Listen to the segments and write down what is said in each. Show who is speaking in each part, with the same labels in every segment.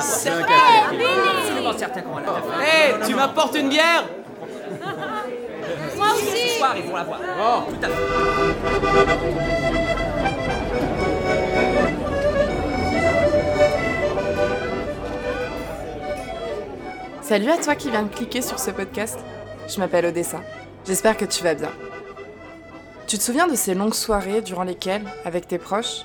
Speaker 1: C'est absolument certain qu'on va la faire. Hé, tu m'apportes une bière
Speaker 2: Moi aussi
Speaker 1: Ce soir, ils vont la voir. Oh, tout à fait.
Speaker 3: Salut à toi qui viens de cliquer sur ce podcast. Je m'appelle Odessa. J'espère que tu vas bien. Tu te souviens de ces longues soirées durant lesquelles, avec tes proches,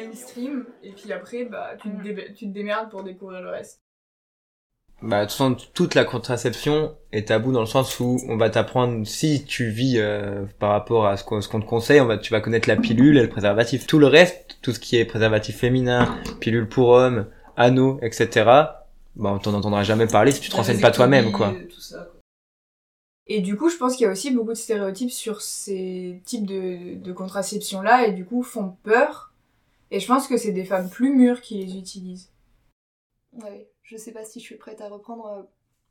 Speaker 4: Mainstream, et puis après, bah, tu te, dé- tu te démerdes pour découvrir le reste.
Speaker 5: Bah, de toute façon, toute la contraception est tabou dans le sens où on va t'apprendre, si tu vis euh, par rapport à ce qu'on ce qu'on te conseille, on va, tu vas connaître la pilule et le préservatif. Tout le reste, tout ce qui est préservatif féminin, pilule pour hommes, anneaux, etc., bah, on t'en entendra jamais parler si tu te renseignes pas toi-même, quoi.
Speaker 4: Tout ça, quoi. Et du coup, je pense qu'il y a aussi beaucoup de stéréotypes sur ces types de, de contraception-là, et du coup, font peur. Et je pense que c'est des femmes plus mûres qui les utilisent.
Speaker 6: Ouais, je sais pas si je suis prête à reprendre euh,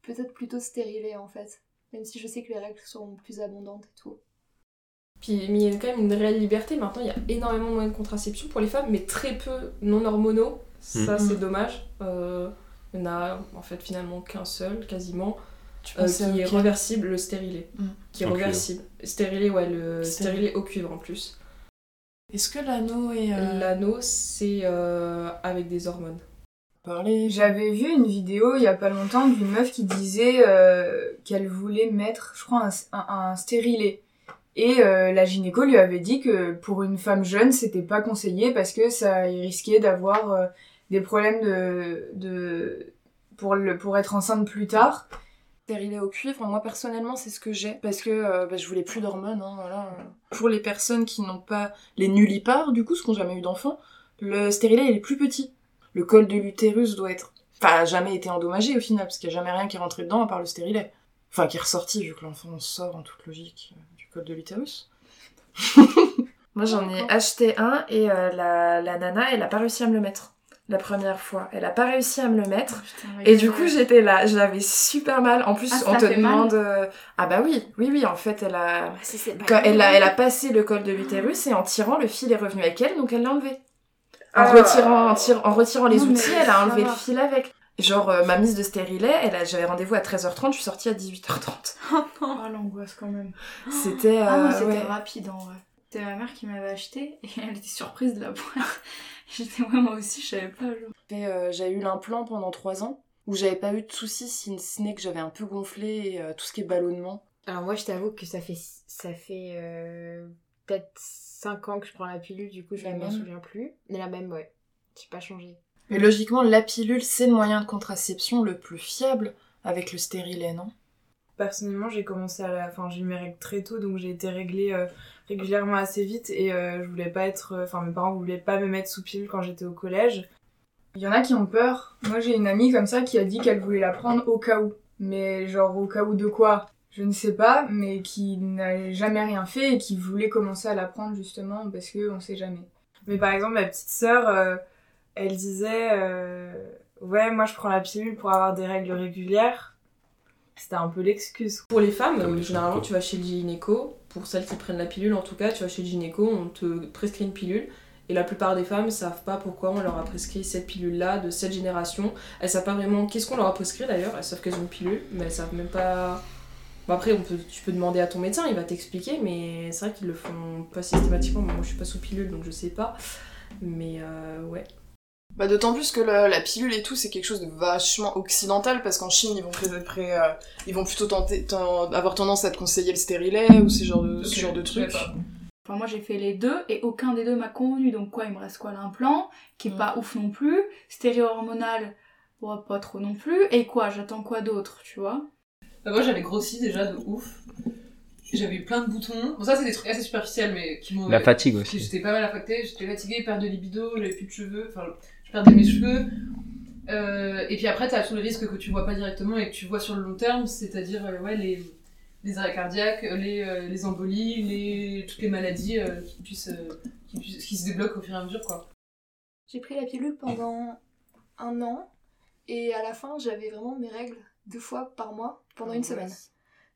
Speaker 6: peut-être plutôt stérilée en fait. Même si je sais que les règles seront plus abondantes et tout.
Speaker 7: Puis, mais il y a quand même une réelle liberté. Maintenant, il y a énormément de moyens de contraception pour les femmes, mais très peu non hormonaux. Ça,
Speaker 5: Mhm.
Speaker 7: c'est dommage. Euh, il y en a en fait finalement qu'un seul, quasiment,
Speaker 3: Tu
Speaker 7: euh, qui est reversible, le stérilé.
Speaker 3: Mhm.
Speaker 7: Qui est
Speaker 5: Au cuivre.
Speaker 7: reversible. Stérilé, ouais, le
Speaker 3: Stérilé.
Speaker 7: stérilé au cuivre en plus.
Speaker 3: Est-ce que l'anneau est... euh,
Speaker 7: L'anneau, c'est euh, avec des hormones.
Speaker 3: Parler...
Speaker 4: J'avais vu une vidéo il y a pas longtemps d'une meuf qui disait euh, qu'elle voulait mettre, je crois, un, un, un stérilet. Et la gynéco lui avait dit que pour une femme jeune, c'était pas conseillé parce que ça risquait d'avoir des problèmes de, de pour le pour être enceinte plus tard.
Speaker 3: Stérilet au cuivre, moi personnellement c'est ce que j'ai parce que euh, bah, je voulais plus d'hormones. Hein, voilà. Pour les personnes qui n'ont pas les nullipares, du coup, ce qui n'ont jamais eu d'enfant, le stérilet il est plus petit. Le col de l'utérus doit être, enfin, jamais été endommagé au final parce qu'il n'y a jamais rien qui est rentré dedans à part le stérilet. Enfin, qui est ressorti vu que l'enfant sort en toute logique euh, du col de l'utérus. moi j'en ai acheté un et euh, la, la nana elle a pas réussi à me le mettre la première fois. Elle a pas réussi à me le mettre. Et du coup, j'étais là, je l'avais super mal. En plus,
Speaker 6: Ah,
Speaker 3: on te demande. euh, Ah bah oui, oui, oui. En fait, elle a,
Speaker 6: Ah, si c'est pas
Speaker 3: quand elle a, elle a passé le col de l'utérus et en tirant, le fil est revenu avec elle, donc elle l'a enlevé. En
Speaker 4: Ah.
Speaker 3: retirant, en, tir- en retirant les
Speaker 6: Non, mais
Speaker 3: outils, elle a enlevé le fil avec. Genre euh, ma mise de stérilet, elle a, j'avais rendez-vous à 13h30, je suis sortie à 18h30.
Speaker 4: Oh l'angoisse quand même.
Speaker 3: C'était.
Speaker 6: Ah,
Speaker 3: euh,
Speaker 6: c'était
Speaker 3: ouais.
Speaker 6: rapide en vrai. C'était ma mère qui m'avait acheté et elle était surprise de la voir. J'étais, ouais, moi aussi, je savais pas.
Speaker 3: euh, j'ai eu l'implant pendant 3 ans, où j'avais pas eu de soucis, si ce n'est que j'avais un peu gonflé, et, euh, tout ce qui est ballonnement.
Speaker 2: Alors moi, je t'avoue que ça fait, ça fait euh, peut-être 5 ans que je prends la pilule, du coup, je ne m'en souviens plus. Mais la même, ouais. J'ai pas changé.
Speaker 3: Mais logiquement, la pilule, c'est le moyen de contraception le plus fiable avec le stérilet, non
Speaker 8: Personnellement, j'ai commencé à la... Enfin, j'ai eu mes règles très tôt, donc j'ai été réglée euh, régulièrement assez vite et euh, je voulais pas être... Enfin, mes parents voulaient pas me mettre sous pilule quand j'étais au collège.
Speaker 4: Il y en a qui ont peur. Moi, j'ai une amie comme ça qui a dit qu'elle voulait la prendre au cas où. Mais genre au cas où de quoi? Je ne sais pas, mais qui n'a jamais rien fait et qui voulait commencer à la prendre justement parce que on sait jamais.
Speaker 8: Mais par exemple, ma petite sœur, euh, elle disait... euh, Ouais, moi je prends la pilule pour avoir des règles régulières. C'était un peu l'excuse.
Speaker 7: Pour les femmes, euh, généralement, tu vas chez le gynéco. Pour celles qui prennent la pilule, en tout cas, tu vas chez le gynéco, on te prescrit une pilule. Et la plupart des femmes savent pas pourquoi on leur a prescrit cette pilule-là de cette génération. Elles savent pas vraiment qu'est-ce qu'on leur a prescrit d'ailleurs. Elles savent qu'elles ont une pilule, mais elles savent même pas. Bon, après, on peut, tu peux demander à ton médecin, il va t'expliquer, mais c'est vrai qu'ils le font pas systématiquement. Moi, je suis pas sous pilule, donc je sais pas. Mais euh, ouais.
Speaker 3: Bah d'autant plus que la, la pilule et tout c'est quelque chose de vachement occidental parce qu'en Chine ils vont pré- pré- euh, ils vont plutôt tenter, ten- avoir tendance à te conseiller le stérilet ou ce genre de, ce genre de trucs.
Speaker 6: Enfin, moi j'ai fait les deux et aucun des deux m'a convenu. Donc quoi, il me reste quoi? L'implant, qui est
Speaker 3: Mm.
Speaker 6: pas ouf non plus. Stéréo-hormonal, ouais, pas trop non plus. Et quoi? J'attends quoi d'autre, tu vois?
Speaker 9: Bah, moi j'avais grossi déjà de ouf. J'avais eu plein de boutons. Bon, ça, c'est des trucs assez superficiels, mais qui m'ont.
Speaker 5: La fatigue aussi.
Speaker 9: J'étais pas mal affectée, j'étais fatiguée, perte de libido, j'avais plus de cheveux, enfin, perdais mes cheveux. Euh, et puis après, t'as tout le risque que tu vois pas directement et que tu vois sur le long terme, c'est-à-dire, euh, ouais, les, les arrêts cardiaques, les, euh, les embolies, les, toutes les maladies qui, puissent, qui, puissent- qui se débloquent au fur et à mesure, quoi.
Speaker 6: J'ai pris la pilule pendant un an et à la fin j'avais vraiment mes règles deux fois par mois pendant une semaine.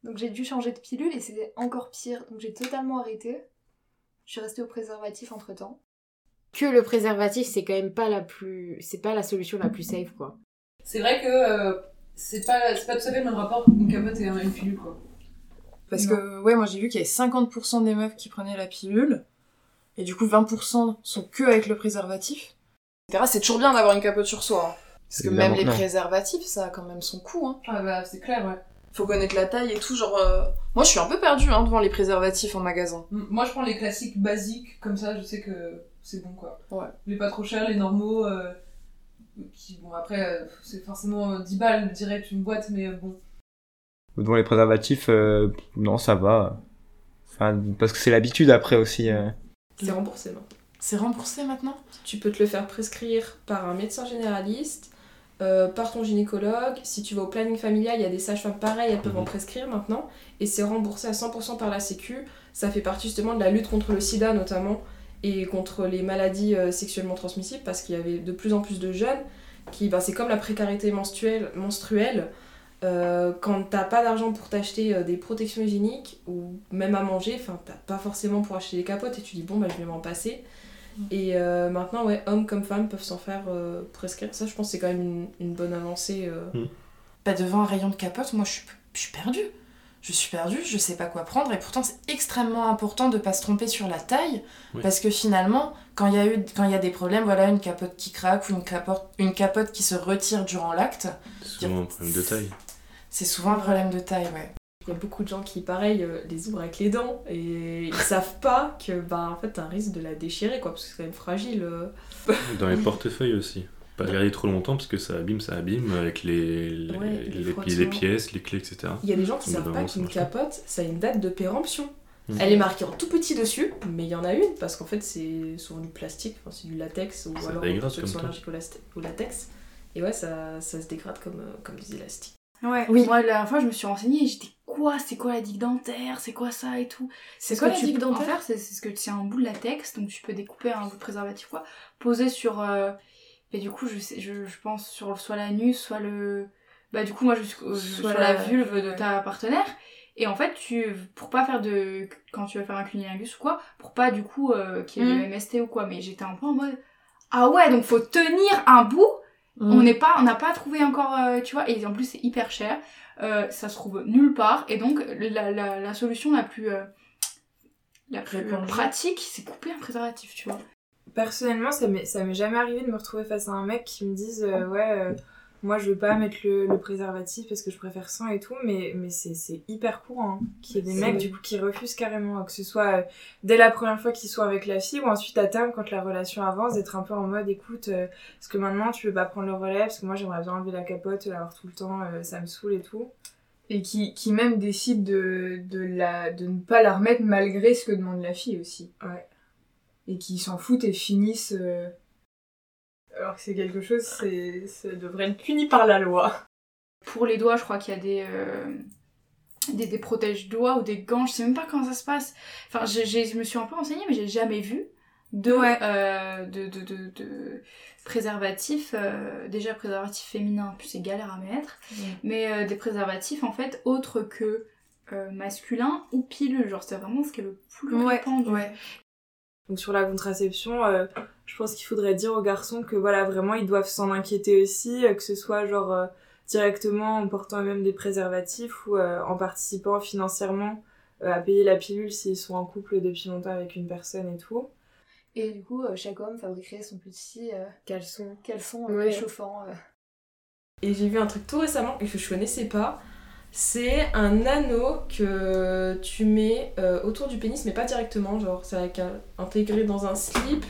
Speaker 6: Donc j'ai dû changer de pilule et c'était encore pire. Donc j'ai totalement arrêté. Je suis restée au préservatif entre temps.
Speaker 2: Que le préservatif, c'est quand même pas la plus. C'est pas la solution la plus safe, quoi.
Speaker 9: C'est vrai que euh, c'est pas, c'est pas tout à fait le même rapport qu'une capote et un- une pilule, quoi.
Speaker 3: Parce que, ouais, moi j'ai vu qu'il y avait 50% des meufs qui prenaient la pilule, et du coup 20% sont que avec le préservatif. C'est toujours bien d'avoir une capote sur soi. hein. Parce que même les préservatifs, ça a quand même son coût. Hein.
Speaker 9: Ah bah, c'est clair, ouais.
Speaker 3: Faut connaître la taille et tout, genre... euh, Moi je suis un peu perdue hein, devant les préservatifs en magasin.
Speaker 9: M- Moi, je prends les classiques basiques, comme ça, je sais que c'est bon, quoi.
Speaker 3: Ouais.
Speaker 9: Les pas trop chers, les normaux, euh, qui, bon, après, euh, c'est forcément euh, 10 balles direct une boîte, mais euh, bon.
Speaker 5: Devant les préservatifs, euh, non, ça va. Enfin, parce que c'est l'habitude après aussi. euh.
Speaker 7: C'est remboursé, non
Speaker 3: C'est remboursé maintenant?
Speaker 7: Tu peux te le faire prescrire par un médecin généraliste, euh, par ton gynécologue. Si tu vas au planning familial, il y a des sages-femmes pareilles, elles peuvent en prescrire maintenant. Et c'est remboursé à 100% par la Sécu. Ça fait partie justement de la lutte contre le sida notamment et contre les maladies euh, sexuellement transmissibles parce qu'il y avait de plus en plus de jeunes qui, bah, c'est comme la précarité menstruelle, menstruelle euh, quand t'as pas d'argent pour t'acheter euh, des protections hygiéniques ou même à manger, enfin t'as pas forcément pour acheter des capotes et tu dis bon bah je vais m'en passer. Et euh, maintenant ouais, hommes comme femmes peuvent s'en faire euh, prescrire. Ça je pense que c'est quand même une, une bonne avancée. euh.
Speaker 3: Bah devant un rayon de capote, moi je suis, je suis perdue. Je suis perdue, je sais pas quoi prendre et pourtant c'est extrêmement important de pas se tromper sur la taille
Speaker 10: Oui.
Speaker 3: parce que finalement quand il y a eu quand il y a des problèmes, voilà une capote qui craque ou une capote une capote qui se retire durant l'acte,
Speaker 10: C'est souvent un problème de taille.
Speaker 3: c'est souvent un problème de taille, ouais.
Speaker 7: Il y a beaucoup de gens qui, pareil, euh, les ouvrent avec les dents et ils savent pas que, bah, en fait, t'as un risque de la déchirer, quoi, parce que c'est quand même fragile. euh.
Speaker 10: Dans les portefeuilles aussi. Pas le garder trop longtemps parce que ça abîme, ça abîme avec les, les,
Speaker 7: Ouais,
Speaker 10: les,
Speaker 7: les
Speaker 10: les
Speaker 7: frottements.
Speaker 10: pièces, les clés, etc.
Speaker 7: Il y a des gens qui savent pas qu'une capote, ça a une date de péremption.
Speaker 10: Mm.
Speaker 7: Elle est marquée en tout petit dessus, mais il y en a une, parce qu'en fait, c'est souvent du plastique, enfin, c'est du latex, ou
Speaker 10: Ça
Speaker 7: alors ceux qui sont allergiques au, latex. Et ouais, ça, ça se dégrade comme, euh, comme des élastiques.
Speaker 11: Ouais,
Speaker 3: Oui.
Speaker 11: moi la dernière fois je me suis renseignée et j'étais quoi C'est quoi la digue dentaire C'est quoi ça et tout
Speaker 3: C'est
Speaker 11: ce
Speaker 3: quoi la digue dentaire
Speaker 11: c'est c'est ce que c'est un bout de latex, donc tu peux découper un bout de préservatif quoi, poser sur euh, et du coup je sais, je, je pense sur soit l'anus, soit le bah du coup moi je suis euh,
Speaker 3: Soit
Speaker 11: sur la,
Speaker 3: la-
Speaker 11: vulve de ta partenaire. Et en fait tu pour pas faire de quand tu vas faire un cunnilingus ou quoi, pour pas du coup euh, qu'il y ait
Speaker 3: Mhm.
Speaker 11: de MST ou quoi, mais j'étais un peu en mode ah ouais donc faut tenir un bout.
Speaker 3: Mm.
Speaker 11: on n'est pas on n'a pas trouvé encore euh, tu vois. Et en plus c'est hyper cher. Euh, ça se trouve nulle part. Et donc la, la, la solution la plus la plus pratique c'est couper un préservatif tu vois
Speaker 8: Personnellement, ça m'est ça m'est jamais arrivé de me retrouver face à un mec qui me dise euh, ouais euh, moi je veux pas mettre le, le préservatif parce que je préfère sans et tout mais mais c'est c'est hyper courant hein, qu'il y ait des
Speaker 3: C'est-
Speaker 8: mecs du coup qui refusent carrément que ce soit euh, dès la première fois qu'ils sont avec la fille ou ensuite à terme quand la relation avance d'être un peu en mode écoute euh, parce que maintenant tu veux pas prendre le relais? Parce que moi j'aimerais bien enlever la capote l'avoir tout le temps euh, ça me saoule et tout
Speaker 4: Et qui, qui même décide de, de, la, de ne pas la remettre malgré ce que demande la fille aussi.
Speaker 8: Ouais.
Speaker 4: Et qui s'en foutent et finissent. euh, Alors que c'est quelque chose, c'est, ça devrait être puni par la loi.
Speaker 11: pour les doigts je crois qu'il y a des euh, des, des protèges doigts ou des gants je sais même pas comment ça se passe enfin j'ai- j'ai- je me suis un peu renseignée mais j'ai jamais vu de
Speaker 8: Ouais.
Speaker 11: euh, de, de, de, de préservatifs euh, déjà préservatifs féminins puis c'est galère à mettre mais des préservatifs en fait autres que masculins ou pilules genre c'est vraiment ce qui est le plus
Speaker 8: Ouais,
Speaker 11: répandu
Speaker 8: ouais. Donc sur la contraception, euh, je pense qu'il faudrait dire aux garçons que voilà vraiment ils doivent s'en inquiéter aussi, euh, que ce soit genre euh, directement en portant eux-mêmes des préservatifs ou euh, en participant financièrement euh, à payer la pilule s'ils sont en couple depuis longtemps avec une personne et tout.
Speaker 6: Et du coup, euh, chaque homme fabriquerait son petit euh,
Speaker 2: Caleçon.
Speaker 6: caleçon euh,
Speaker 2: Ouais.
Speaker 6: réchauffant. euh.
Speaker 7: Et j'ai vu un truc tout récemment et que je connaissais pas. C'est un anneau que tu mets euh, autour du pénis, mais pas directement, genre c'est avec un- intégré dans un slip.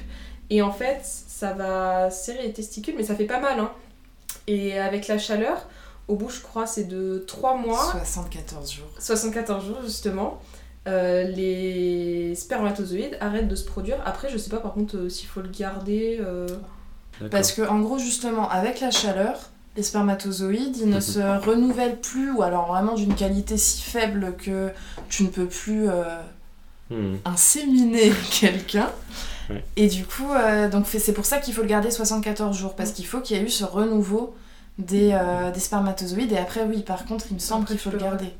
Speaker 7: Et en fait, ça va serrer les testicules, mais ça fait pas mal. Hein. Et avec la chaleur, au bout, je crois, c'est de 3 mois.
Speaker 3: 74 jours.
Speaker 7: 74 jours justement. euh, les spermatozoïdes arrêtent de se produire. Après, je sais pas par contre euh, s'il faut le garder. euh.
Speaker 3: Parce que en gros justement avec la chaleur, les spermatozoïdes ils ne se renouvellent plus ou alors vraiment d'une qualité si faible que tu ne peux plus euh,
Speaker 10: Hmm.
Speaker 3: inséminer quelqu'un.
Speaker 10: Ouais.
Speaker 3: Et du coup, euh, donc c'est pour ça qu'il faut le garder 74 jours parce qu'il faut qu'il y ait eu ce renouveau des, euh, des spermatozoïdes et après oui par contre il me semble qu'il faut le garder.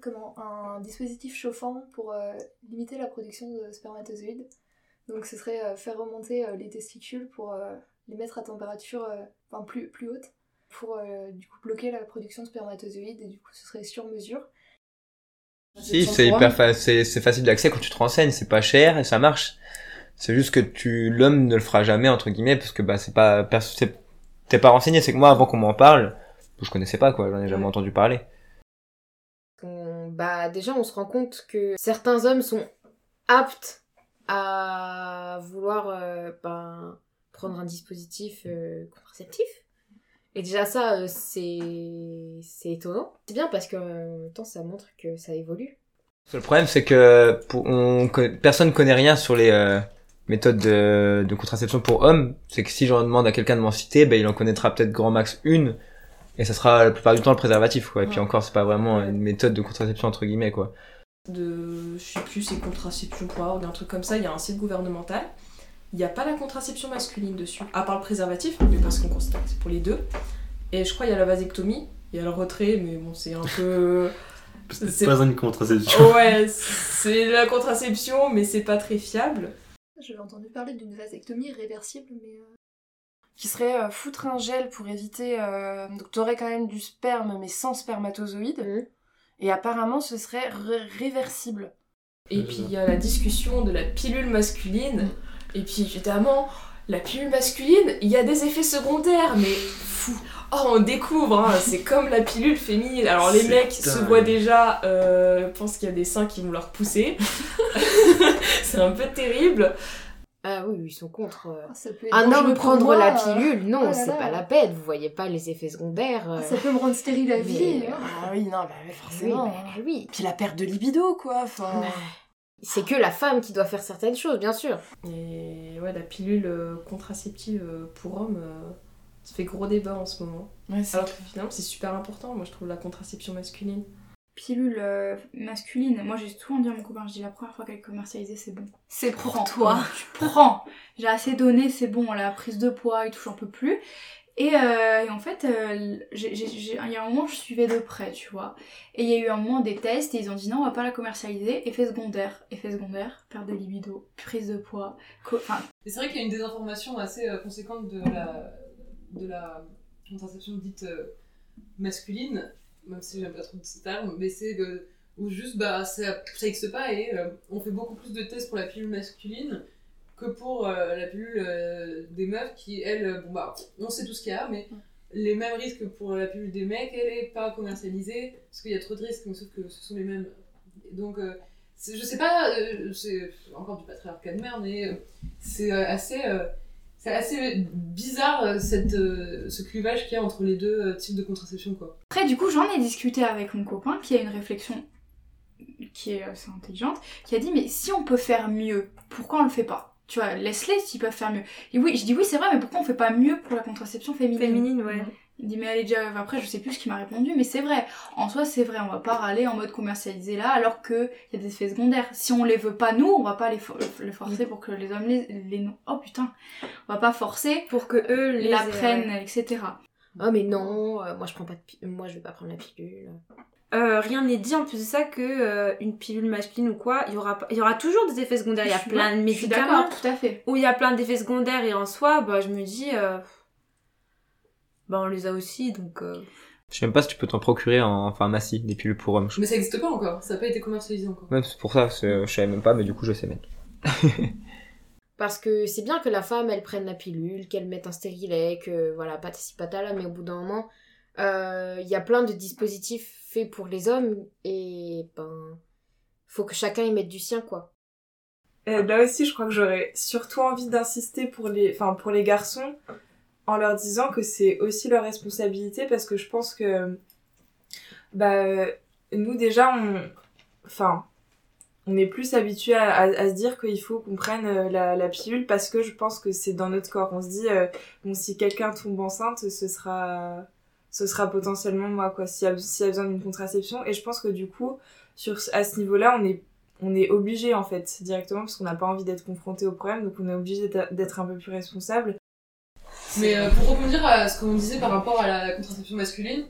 Speaker 6: comment un dispositif chauffant pour euh, limiter la production de spermatozoïdes. Donc ce serait euh, faire remonter euh, les testicules pour euh, les mettre à température euh, enfin, plus, plus haute pour euh, du coup bloquer la production de spermatozoïdes et du coup ce serait sur mesure.
Speaker 5: Si, c'est hyper fa- facile d'accès quand tu te renseignes, c'est pas cher et ça marche. C'est juste que tu l'homme ne le fera jamais entre guillemets parce que bah c'est pas t'es pas renseigné, c'est que moi avant qu'on m'en parle, je connaissais pas quoi, j'en ai jamais entendu parler.
Speaker 2: On- bah déjà on se rend compte que certains hommes sont aptes à vouloir euh, ben, prendre un dispositif euh, contraceptif. Et déjà ça euh, c'est c'est étonnant. C'est bien parce même temps ça montre que ça évolue.
Speaker 5: Le problème c'est que pour, on, personne connaît rien sur les euh, méthodes de, de contraception pour hommes. C'est que si j'en demande à quelqu'un de m'en citer, ben il en connaîtra peut-être grand max une et ça sera la plupart du temps le préservatif quoi. Et puis encore c'est pas vraiment une méthode de contraception entre guillemets quoi.
Speaker 7: de, je sais plus, c'est contraception.org, un truc comme ça, il y a un site gouvernemental. Il n'y a pas la contraception masculine dessus, à part le préservatif, mais parce qu'on considère que c'est pour les deux. Et je crois qu'il y a la vasectomie, il y a le retrait, mais bon, c'est un peu.
Speaker 10: C'est pas une contraception.
Speaker 7: Ouais, c'est la contraception, mais c'est pas très fiable.
Speaker 6: J'avais entendu parler d'une vasectomie réversible mais euh,
Speaker 3: Qui serait euh, foutre un gel pour éviter. euh, Donc t'aurais quand même du sperme mais sans spermatozoïdes.
Speaker 2: Mhm.
Speaker 3: Et apparemment ce serait ré- réversible.
Speaker 7: Et puis il y a la discussion de la pilule masculine. Et puis évidemment, la pilule masculine, il y a des effets secondaires, mais fou. Oh, on découvre, hein, c'est comme la pilule féminine. Alors les mecs se voient déjà, euh, pensent qu'il y a des seins qui vont leur pousser. c'est un peu terrible.
Speaker 2: Ah oui, ils sont contre. euh,
Speaker 6: ça peut être
Speaker 2: Un homme prendre
Speaker 6: moi,
Speaker 2: la
Speaker 6: euh.
Speaker 2: pilule, non,
Speaker 6: Oh
Speaker 2: c'est pas la peine. Vous voyez pas les effets secondaires. euh.
Speaker 6: Ça peut me rendre stérile à vie.
Speaker 2: Mais,
Speaker 6: hein.
Speaker 3: Ah oui, non, bah forcément.
Speaker 2: Oui, bah oui.
Speaker 3: Puis la perte de libido, quoi. Enfin.
Speaker 2: C'est que la femme qui doit faire certaines choses, bien sûr.
Speaker 7: Et ouais, la pilule euh, contraceptive euh, pour hommes, euh, ça fait gros débat en ce moment.
Speaker 3: Ouais,
Speaker 7: Alors que finalement, c'est super important, moi je trouve la contraception masculine.
Speaker 11: Pilule euh, masculine, moi j'ai souvent dit à mon copain, je dis la première fois qu'elle est commercialisée, c'est bon.
Speaker 6: C'est pour
Speaker 11: Prends,
Speaker 6: toi.
Speaker 11: Tu prends. J'ai assez donné, c'est bon, la prise de poids et tout, j'en peux plus. Et, euh, et en fait, euh, il y a un moment, je suivais de près, tu vois. Et il y a eu un moment des tests et ils ont dit non, on va pas la commercialiser. Effet secondaire, effet secondaire, perte de libido, prise de poids. Enfin,
Speaker 9: c'est vrai qu'il y a une désinformation assez euh, conséquente de la, de la contraception dite euh, masculine, même si j'aime pas trop ce terme, mais c'est où juste bah, ça, ça existe pas et on fait beaucoup plus de tests pour la pilule masculine que pour euh, la pilule euh, des meufs qui, elles, euh, bon bah, on sait tout ce qu'il y a, mais les mêmes risques que pour la pilule des mecs, elle est pas commercialisée parce qu'il y a trop de risques, mais sauf que ce sont les mêmes. Et donc, euh, je sais pas, euh, c'est encore du patriarcat de merde, mais c'est assez, c'est assez bizarre cette, ce clivage qu'il y a entre les deux types de contraception, quoi.
Speaker 11: Après, du coup, j'en ai discuté avec mon copain qui a une réflexion qui est assez intelligente, qui a dit mais si on peut faire mieux, pourquoi on le fait pas? Tu vois, laisse-les s'ils peuvent faire mieux. Et oui, je dis oui, c'est vrai, mais pourquoi on fait pas mieux pour la contraception féminine?
Speaker 8: Féminine, ouais.
Speaker 11: Il dit mais elle est déjà après je sais plus ce qu'il m'a répondu mais c'est vrai en soi c'est vrai on va pas râler en mode commercialisé là alors que il y a des effets secondaires si on les veut pas nous on va pas les, for- les forcer pour que les hommes les, les oh putain on va pas forcer
Speaker 8: pour que eux les
Speaker 11: la
Speaker 8: aient,
Speaker 11: prennent
Speaker 8: ouais.
Speaker 11: etc
Speaker 2: Oh mais non, euh, moi je prends pas de moi je vais pas prendre la pilule.
Speaker 8: Euh, rien n'est dit en plus de ça que euh, une pilule masculine ou quoi, il y aura pas- il y aura toujours des effets secondaires. Il y a plein de médicaments
Speaker 11: tout à fait
Speaker 8: où il y a plein d'effets secondaires et en soi, bah je me dis, euh, bah on les a aussi donc. euh,
Speaker 5: Je sais même pas si tu peux t'en procurer en pharmacie des pilules pour hommes.
Speaker 9: Mais ça existe pas encore, ça a pas été commercialisé encore.
Speaker 5: Même c'est pour ça, je savais même pas, mais du coup je sais mettre.
Speaker 2: Parce que c'est bien que la femme elle prenne la pilule, qu'elle mette un stérilet, que voilà, patati patala, mais au bout d'un moment, il y a plein de dispositifs faits pour les hommes et ben faut que chacun y mette du sien quoi.
Speaker 8: Euh, là aussi, je crois que j'aurais surtout envie d'insister pour les, enfin, pour les garçons en leur disant que c'est aussi leur responsabilité parce que je pense que, bah, euh, nous déjà, on, enfin, on est plus habitué à, se dire qu'il faut qu'on prenne euh, la, la pilule parce que je pense que c'est dans notre corps. On se dit, euh, bon, si quelqu'un tombe enceinte, ce sera, ce sera potentiellement moi, quoi, s'il y a, besoin d'une contraception. Et je pense que du coup, sur, à ce niveau-là, on est, on est obligé, en fait, directement, parce qu'on n'a pas envie d'être confronté au problème, donc on est obligé d'être, un peu plus responsable.
Speaker 9: Mais euh, pour rebondir à ce qu'on disait par rapport à la contraception masculine,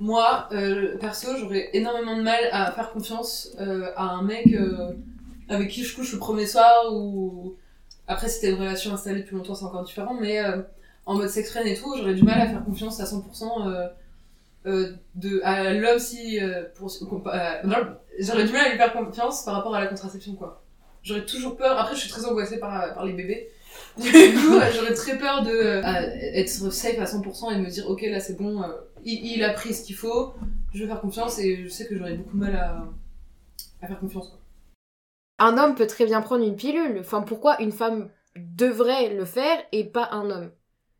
Speaker 9: moi, euh, perso, j'aurais énormément de mal à faire confiance euh, à un mec avec qui je couche le premier soir ou après c'était une relation installée depuis longtemps, c'est encore différent, mais en mode sex friend et tout, j'aurais du mal à faire confiance à 100% euh, euh, à l'homme si euh, j'aurais du mal à lui faire confiance par rapport à la contraception quoi. J'aurais toujours peur. Après, je suis très angoissée par les bébés. Du coup, j'aurais très peur de être safe à 100% et me dire ok là c'est bon, il, il a pris ce qu'il faut, je vais faire confiance et je sais que j'aurais beaucoup de mal à, à faire confiance. Quoi.
Speaker 2: Un homme peut très bien prendre une pilule. Enfin, pourquoi une femme devrait le faire et pas un homme?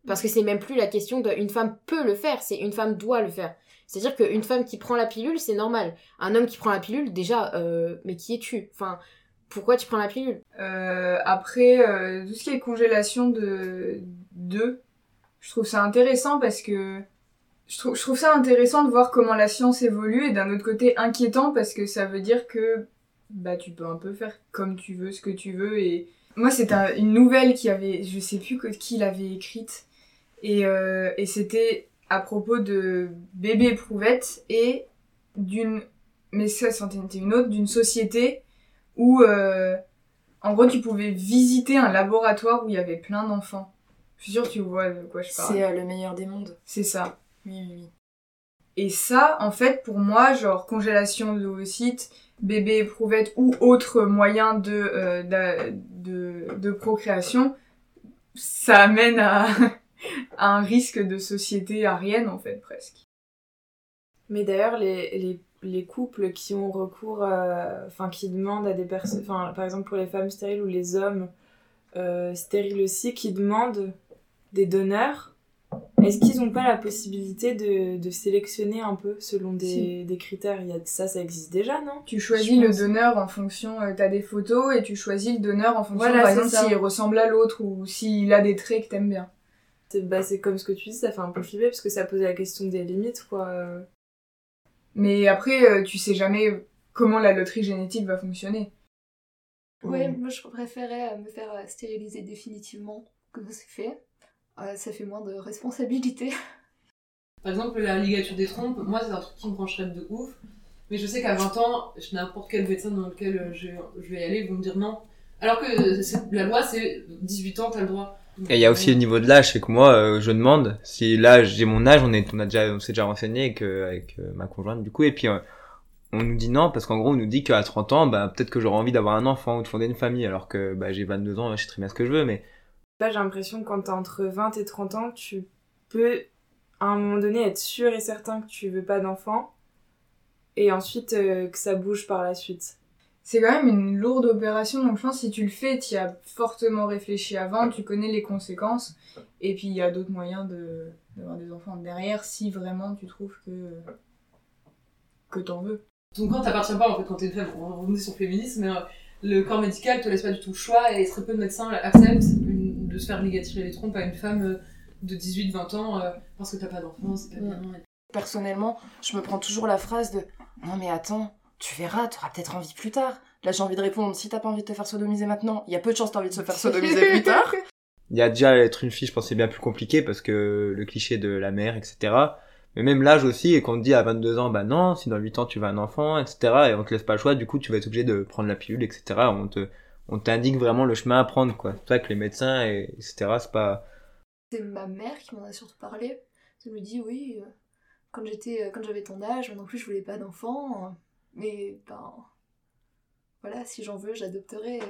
Speaker 2: Parce que c'est même plus la question de une femme peut le faire, c'est une femme doit le faire. C'est-à-dire qu'une femme qui prend la pilule, c'est normal. Un homme qui prend la pilule, déjà, euh, mais qui es-tu? Enfin, pourquoi tu prends la pilule?
Speaker 4: Euh, après, euh, tout ce qui est congélation de d'œufs, je trouve ça intéressant parce que je trouve, ça intéressant de voir comment la science évolue et d'un autre côté inquiétant parce que ça veut dire que bah tu peux un peu faire comme tu veux, ce que tu veux et moi c'est un- une nouvelle qui avait, je sais plus qui l'avait écrite et, euh, et c'était à propos de bébé éprouvette et d'une mais ça c'en était une autre d'une société où euh, en gros tu pouvais visiter un laboratoire où il y avait plein d'enfants. Je suis sûre que tu vois de quoi je parle.
Speaker 3: C'est euh, le meilleur des mondes.
Speaker 4: C'est ça.
Speaker 3: Oui, oui, oui.
Speaker 4: Et ça, en fait, pour moi, genre congélation de l'ovocyte, bébé éprouvette ou autre moyen de, euh, de, de procréation, ça amène à, à un risque de société arienne, en fait, presque.
Speaker 8: Mais d'ailleurs, les, les, les couples qui ont recours, euh, enfin, qui demandent à des personnes, enfin, par exemple pour les femmes stériles ou les hommes euh, stériles aussi, qui demandent des donneurs, est-ce qu'ils n'ont pas la possibilité de, de sélectionner un peu selon des,
Speaker 4: Si.
Speaker 8: des critères? Il y a, Ça, ça existe déjà, non?
Speaker 4: Tu choisis le donneur en fonction, euh, t'as des photos et tu choisis le donneur en fonction,
Speaker 8: Voilà,
Speaker 4: par exemple, s'il ressemble à l'autre ou s'il a des traits que t'aimes bien.
Speaker 8: C'est bah, c'est comme ce que tu dis, ça fait un peu flipper parce que ça posait la question des limites, quoi.
Speaker 4: Mais après, euh, tu sais jamais comment la loterie génétique va fonctionner.
Speaker 6: Ouais, moi je préférais euh, me faire euh, stériliser définitivement que c'est fait. Euh, ça fait moins de responsabilité.
Speaker 9: Par exemple, la ligature des trompes, moi c'est un truc qui me brancherait de ouf. Mais je sais qu'à 20 ans, je- n'importe quel médecin dans lequel je, je vais aller, ils vont me dire non. Alors que la loi, c'est 18 ans, t'as le droit.
Speaker 5: Et il y a aussi le niveau de l'âge, c'est que moi, euh, je demande si là j'ai mon âge, on est, on a déjà, on s'est déjà renseigné avec, avec euh, ma conjointe du coup, et puis euh, on nous dit non parce qu'en gros on nous dit qu'à 30 ans, bah peut-être que j'aurai envie d'avoir un enfant ou de fonder une famille, alors que bah j'ai 22 ans, je sais très bien ce que je veux, mais
Speaker 8: Là, j'ai l'impression que quand t'as entre 20 et 30 ans, tu peux, à un moment donné, être sûr et certain que tu veux pas d'enfant, et ensuite que ça bouge par la suite.
Speaker 4: C'est quand même une lourde opération, donc je pense que si tu le fais, tu as fortement réfléchi avant, tu connais les conséquences, et puis il y a d'autres moyens de d'avoir des enfants derrière si vraiment tu trouves que que t'en veux.
Speaker 9: Ton corps t'appartient pas en fait quand t'es une femme. On revenait sur le féminisme, mais euh, le corps médical te laisse pas du tout le choix et très peu de médecins acceptent une- de se faire ligaturer les trompes à une femme euh, de 18-20 ans euh, parce que t'as pas d'enfant, c'est pas bien.
Speaker 3: Personnellement, je me prends toujours la phrase de Non, mais attends, tu verras, t'auras peut-être envie plus tard. Là, j'ai envie de répondre Si t'as pas envie de te faire sodomiser maintenant, il y a peu de chances que t'as envie de se faire sodomiser plus tard.
Speaker 5: il y a déjà être une fille, je pense c'est bien plus compliqué parce que le cliché de la mère, etc. Mais même l'âge aussi, et qu'on te dit à 22 ans, bah non, si dans 8 ans tu veux un enfant, etc. Et on te laisse pas le choix, du coup tu vas être obligé de prendre la pilule, etc. On te, on t'indique vraiment le chemin à prendre, quoi. C'est vrai que les médecins, et, etc. c'est pas,
Speaker 6: C'est ma mère qui m'en a surtout parlé. Elle me dit oui, euh, quand j'étais, euh, quand j'avais ton âge, moi non plus je voulais pas d'enfant, mais ben voilà, si j'en veux, j'adopterai. euh,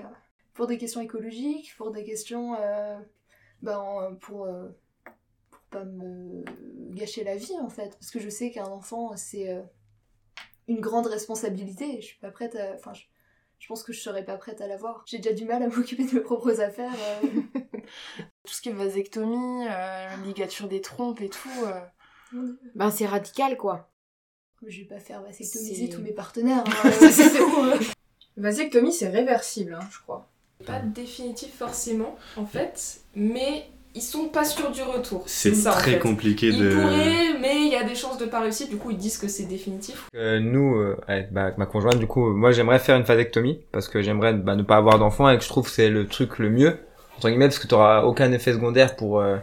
Speaker 6: Pour des questions écologiques, pour des questions, euh, ben pour euh, pour pas me gâcher la vie en fait, parce que je sais qu'un enfant c'est euh, une grande responsabilité. Je suis pas prête à, enfin je, je pense que je serais pas prête à l'avoir. J'ai déjà du mal à m'occuper de mes propres affaires. euh,
Speaker 3: Tout ce qui est vasectomie, euh, ligature des trompes et tout. euh,
Speaker 2: Ben c'est radical quoi.
Speaker 6: Je vais pas faire vasectomiser
Speaker 2: C'est-
Speaker 6: tous mes partenaires. hein, hein.
Speaker 4: Vasectomie, c'est réversible, hein, je crois.
Speaker 7: Pas définitif forcément, en fait, mais ils sont pas sûrs du retour.
Speaker 10: C'est
Speaker 7: ça, en
Speaker 10: très
Speaker 7: fait.
Speaker 10: compliqué
Speaker 7: Ils
Speaker 10: de.
Speaker 7: pourraient, mais il y a des chances de pas réussir, du coup ils disent que c'est définitif.
Speaker 5: Euh, nous, euh, avec, bah, ma conjointe, du coup, euh, moi j'aimerais faire une vasectomie parce que j'aimerais bah, ne pas avoir d'enfant et que je trouve que c'est le truc le mieux entre guillemets parce que t'auras aucun effet secondaire pour euh,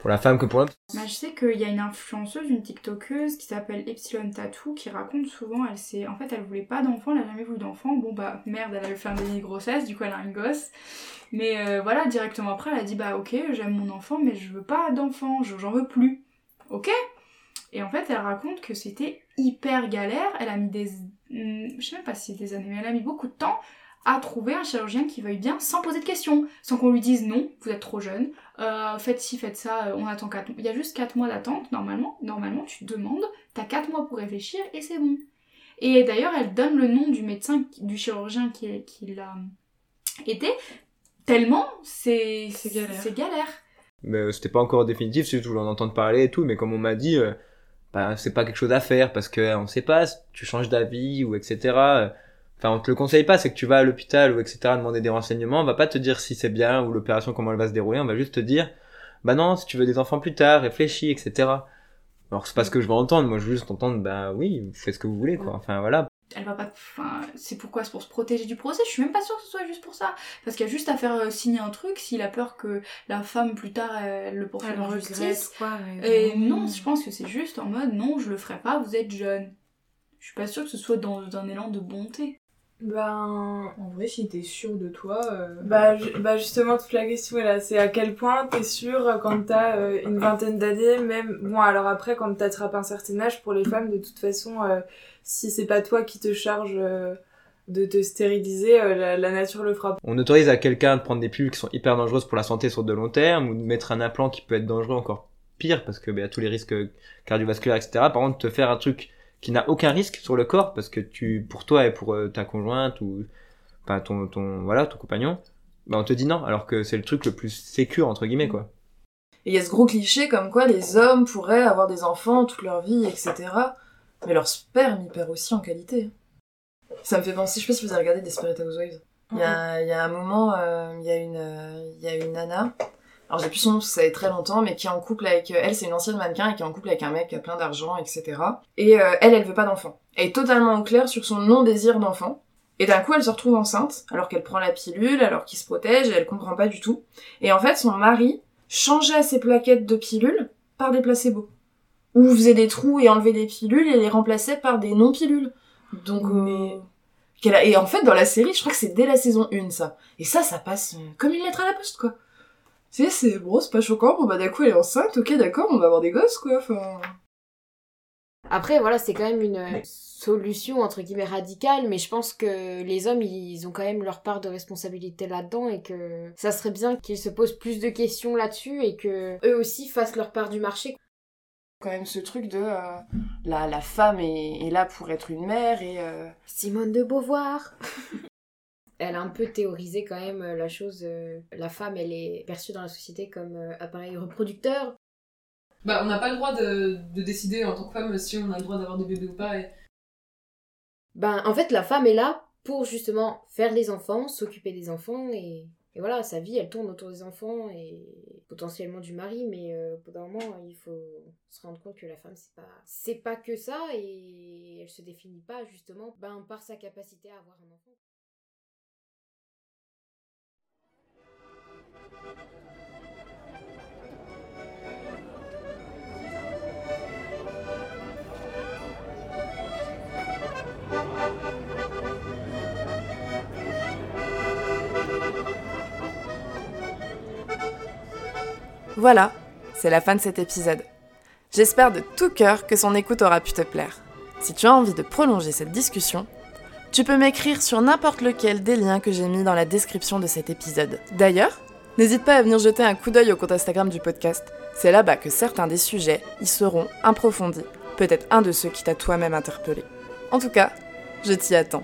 Speaker 5: pour la femme que pour l'homme.
Speaker 11: Bah, je sais qu'il y a une influenceuse, une TikTokeuse qui s'appelle Epsilon Tattoo qui raconte souvent, elle s'est, en fait, elle voulait pas d'enfant, elle a jamais voulu d'enfant. Bon bah merde, elle a eu fait un déni de grossesse, du coup elle a un gosse. Mais euh, voilà, directement après, elle a dit bah ok, j'aime mon enfant, mais je veux pas d'enfant, je- j'en veux plus. Ok? Et en fait, elle raconte que c'était hyper galère. Elle a mis des, hmm, je sais même pas si des années, mais elle a mis beaucoup de temps à trouver un chirurgien qui veuille bien sans poser de questions, sans qu'on lui dise non, vous êtes trop jeune, euh, faites ci, faites ça, euh, on attend 4 mois. Il y a juste 4 mois d'attente, normalement. Normalement, tu demandes, t'as 4 mois pour réfléchir et c'est bon. Et d'ailleurs, elle donne le nom du médecin, du chirurgien qui, qui l'a aidé, tellement c'est
Speaker 3: galère.
Speaker 11: Galère.
Speaker 5: Mais euh, c'était pas encore définitif, que je voulais en entendre parler et tout, mais comme on m'a dit, euh, bah, c'est pas quelque chose à faire parce que euh, on sait pas, si tu changes d'avis ou etc. Enfin, on te le conseille pas, c'est que tu vas à l'hôpital ou etc. demander des renseignements, on va pas te dire si c'est bien ou l'opération comment elle va se dérouler, on va juste te dire, bah non, si tu veux des enfants plus tard, réfléchis, etc. Alors c'est pas ce que je veux entendre, moi je veux juste entendre, bah oui, faites ce que vous voulez quoi. Enfin voilà.
Speaker 11: Elle va pas. Enfin, c'est pourquoi C'est pour se protéger du procès? Je suis même pas sûre que ce soit juste pour ça. Parce qu'il y a juste à faire euh, signer un truc s'il a peur que la femme plus tard elle le poursuive
Speaker 3: Elle
Speaker 11: en justice.
Speaker 3: quoi,
Speaker 11: Et non, je pense que c'est juste en mode non, je le ferai pas, vous êtes jeune. Je suis pas sûre que ce soit dans un élan de bonté.
Speaker 8: Ben.
Speaker 4: En vrai, si t'es sûr de toi. euh,
Speaker 8: Bah, ju- bah justement, toute la question est là, c'est à quel point t'es sûr euh, quand t'as euh, une vingtaine d'années, même... Bon, alors après, quand t'attrapes un certain âge, pour les femmes, de toute façon, euh, si c'est pas toi qui te charge euh, de te stériliser, la, la nature le fera.
Speaker 5: On autorise à quelqu'un de prendre des pilules qui sont hyper dangereuses pour la santé sur de long terme ou de mettre un implant qui peut être dangereux encore pire parce que bah, y a tous les risques cardiovasculaires etc. Par contre, te faire un truc qui n'a aucun risque sur le corps parce que tu pour toi et pour euh, ta conjointe ou enfin ton ton voilà ton compagnon, bah on te dit non alors que c'est le truc le plus sécure entre guillemets quoi.
Speaker 3: Et il y a ce gros cliché comme quoi les hommes pourraient avoir des enfants toute leur vie, etc. Mais leur sperme, il perd aussi en qualité. Ça me fait penser, je sais pas si vous avez regardé Desperate Housewives. Il y a, il y a un moment, euh, il y a une, euh, il y a une nana, alors j'ai plus son nom parce que ça fait très longtemps, mais qui est en couple avec, elle c'est une ancienne mannequin et qui est en couple avec un mec qui a plein d'argent, etc. Et euh, elle, elle veut pas d'enfant. Elle est totalement au clair sur son non-désir d'enfant. Et d'un coup, elle se retrouve enceinte, alors qu'elle prend la pilule, alors qu'il se protège, et elle comprend pas du tout. Et en fait, son mari changeait ses plaquettes de pilules par des placebos. Ou faisait des trous et enlevait des pilules et les remplaçait par des non-pilules. Donc, euh, a- Et en fait, dans la série, je crois que c'est dès la saison 1, ça. Et ça, ça passe euh, comme une lettre à la poste, quoi. Tu sais, c'est bon, c'est pas choquant. Bon, bah, d'un coup, elle est enceinte, ok, d'accord, on va avoir des gosses, quoi. Enfin.
Speaker 2: Après, voilà, c'est quand même une euh, solution entre guillemets radicale, mais je pense que les hommes, ils ont quand même leur part de responsabilité là-dedans et que ça serait bien qu'ils se posent plus de questions là-dessus et que eux aussi fassent leur part du marché.
Speaker 3: Quand même ce truc de euh, la, la femme est, est là pour être une mère et. euh,
Speaker 2: Simone de Beauvoir Elle a un peu théorisé quand même euh, la chose. euh, la femme, elle est perçue dans la société comme euh, appareil reproducteur.
Speaker 9: Bah, on n'a pas le droit de, de décider en tant que femme si on a le droit d'avoir des bébés ou pas. Et...
Speaker 2: Ben, en fait, la femme est là pour justement faire des enfants, s'occuper des enfants et, et voilà, sa vie, elle tourne autour des enfants et potentiellement du mari, mais euh, au bout d'un moment, il faut se rendre compte que la femme, c'est pas, c'est pas que ça et elle se définit pas justement ben, par sa capacité à avoir un enfant.
Speaker 12: Voilà, c'est la fin de cet épisode. J'espère de tout cœur que son écoute aura pu te plaire. Si tu as envie de prolonger cette discussion, tu peux m'écrire sur n'importe lequel des liens que j'ai mis dans la description de cet épisode. D'ailleurs, n'hésite pas à venir jeter un coup d'œil au compte Instagram du podcast. C'est là-bas que certains des sujets y seront approfondis, peut-être un de ceux qui t'a toi-même interpellé. En tout cas, je t'y attends.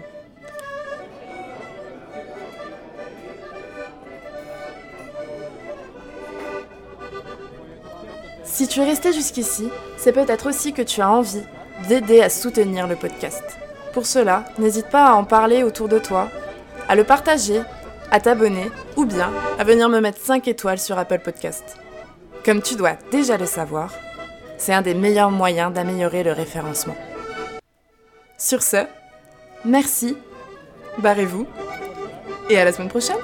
Speaker 12: Si tu es resté jusqu'ici, c'est peut-être aussi que tu as envie d'aider à soutenir le podcast.
Speaker 3: Pour cela, n'hésite pas à en parler autour de toi, à le partager, à t'abonner ou bien à venir me mettre 5 étoiles sur Apple Podcast. Comme tu dois déjà le savoir, c'est un des meilleurs moyens d'améliorer le référencement. Sur ce, merci, barrez-vous et à la semaine prochaine